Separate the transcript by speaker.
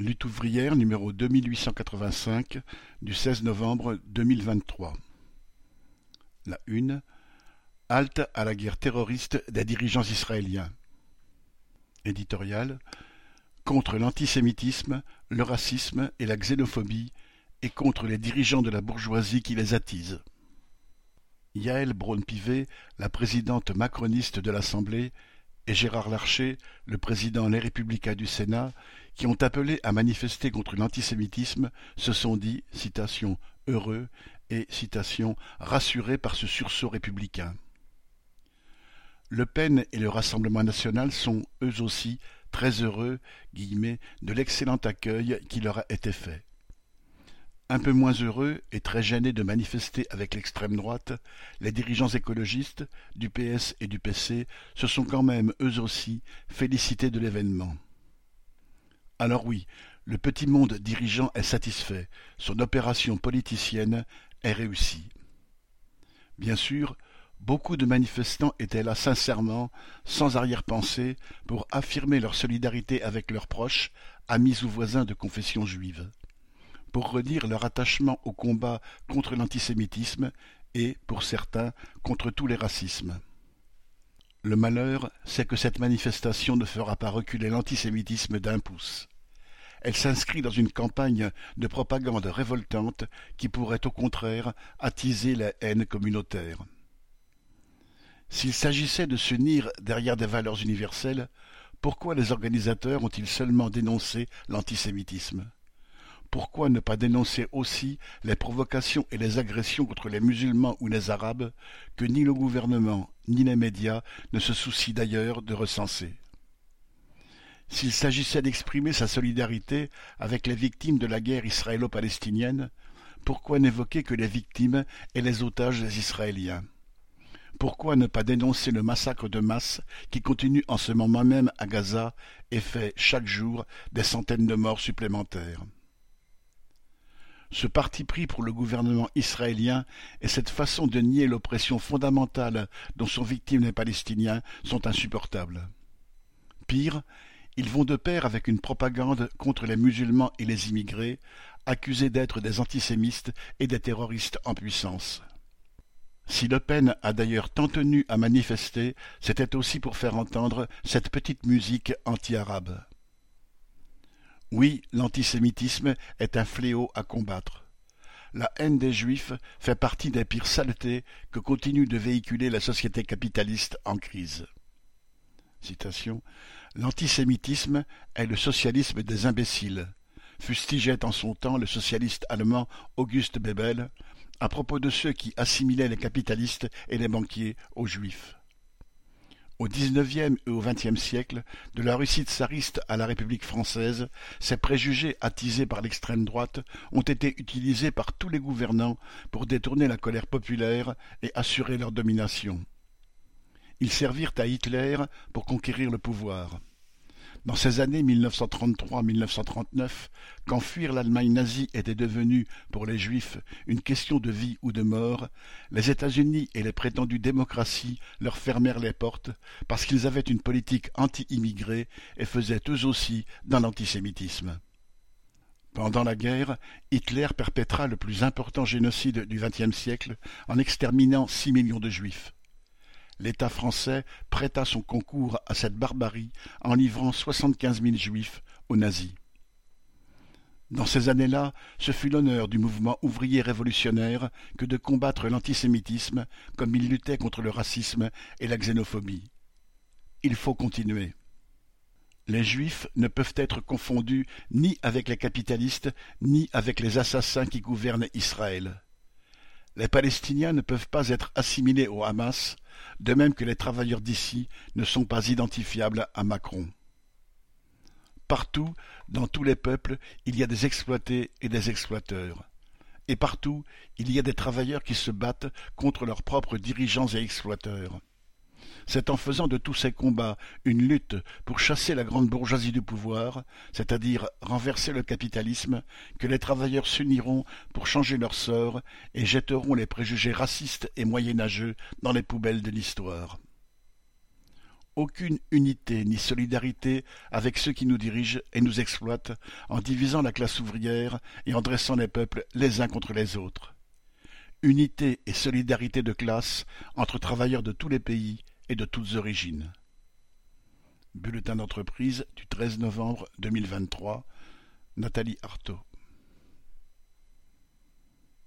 Speaker 1: Lutte ouvrière numéro deux mille huit cent quatre-vingt-cinq du seize novembre deux mille vingt-trois. La une Halte à la guerre terroriste des dirigeants israéliens. Éditorial Contre l'antisémitisme, le racisme et la xénophobie et contre les dirigeants de la bourgeoisie qui les attisent. Yael Braun-Pivet, la présidente macroniste de l'Assemblée, et Gérard Larcher, le président Les Républicains du Sénat, qui ont appelé à manifester contre l'antisémitisme, se sont dit, citation, heureux et, citation, rassurés par ce sursaut républicain. Le Pen et le Rassemblement national sont, eux aussi, très heureux guillemets, de l'excellent accueil qui leur a été fait. Un peu moins heureux et très gênés de manifester avec l'extrême droite, les dirigeants écologistes du PS et du PC se sont quand même eux aussi félicités de l'événement. Alors oui, le petit monde dirigeant est satisfait, son opération politicienne est réussie. Bien sûr, beaucoup de manifestants étaient là sincèrement, sans arrière-pensée, pour affirmer leur solidarité avec leurs proches, amis ou voisins de confession juive pour redire leur attachement au combat contre l'antisémitisme et, pour certains, contre tous les racismes. Le malheur, c'est que cette manifestation ne fera pas reculer l'antisémitisme d'un pouce. Elle s'inscrit dans une campagne de propagande révoltante qui pourrait au contraire attiser la haine communautaire. S'il s'agissait de s'unir derrière des valeurs universelles, pourquoi les organisateurs ont-ils seulement dénoncé l'antisémitisme? Pourquoi ne pas dénoncer aussi les provocations et les agressions contre les musulmans ou les arabes que ni le gouvernement ni les médias ne se soucient d'ailleurs de recenser? S'il s'agissait d'exprimer sa solidarité avec les victimes de la guerre israélo-palestinienne, pourquoi n'évoquer que les victimes et les otages israéliens? Pourquoi ne pas dénoncer le massacre de masse qui continue en ce moment même à Gaza et fait chaque jour des centaines de morts supplémentaires? Ce parti pris pour le gouvernement israélien et cette façon de nier l'oppression fondamentale dont sont victimes les Palestiniens sont insupportables. Pire, ils vont de pair avec une propagande contre les musulmans et les immigrés, accusés d'être des antisémites et des terroristes en puissance. Si Le Pen a d'ailleurs tant tenu à manifester, c'était aussi pour faire entendre cette petite musique anti-arabe. Oui, l'antisémitisme est un fléau à combattre. La haine des Juifs fait partie des pires saletés que continue de véhiculer la société capitaliste en crise. L'antisémitisme est le socialisme des imbéciles, fustigeait en son temps le socialiste allemand Auguste Bebel à propos de ceux qui assimilaient les capitalistes et les banquiers aux Juifs. Au XIXe et au XXe siècle, de la Russie tsariste à la République française, ces préjugés attisés par l'extrême droite ont été utilisés par tous les gouvernants pour détourner la colère populaire et assurer leur domination. Ils servirent à Hitler pour conquérir le pouvoir. Dans ces années 1933-1939, quand fuir l'Allemagne nazie était devenu, pour les Juifs, une question de vie ou de mort, les États-Unis et les prétendues démocraties leur fermèrent les portes parce qu'ils avaient une politique anti-immigrée et faisaient eux aussi dans l'antisémitisme. Pendant la guerre, Hitler perpétra le plus important génocide du XXe siècle en exterminant six millions de Juifs l'État français prêta son concours à cette barbarie en livrant soixante-quinze mille juifs aux nazis. Dans ces années-là, ce fut l'honneur du mouvement ouvrier révolutionnaire que de combattre l'antisémitisme comme il luttait contre le racisme et la xénophobie. Il faut continuer. Les juifs ne peuvent être confondus ni avec les capitalistes ni avec les assassins qui gouvernent Israël. Les Palestiniens ne peuvent pas être assimilés au Hamas, de même que les travailleurs d'ici ne sont pas identifiables à Macron. Partout, dans tous les peuples, il y a des exploités et des exploiteurs. Et partout, il y a des travailleurs qui se battent contre leurs propres dirigeants et exploiteurs. C'est en faisant de tous ces combats une lutte pour chasser la grande bourgeoisie du pouvoir, c'est-à-dire renverser le capitalisme, que les travailleurs s'uniront pour changer leur sort et jetteront les préjugés racistes et moyenâgeux dans les poubelles de l'histoire. Aucune unité ni solidarité avec ceux qui nous dirigent et nous exploitent en divisant la classe ouvrière et en dressant les peuples les uns contre les autres unité et solidarité de classe entre travailleurs de tous les pays, et de toutes origines. Bulletin d'entreprise du treize novembre deux mille vingt-trois Nathalie Artaud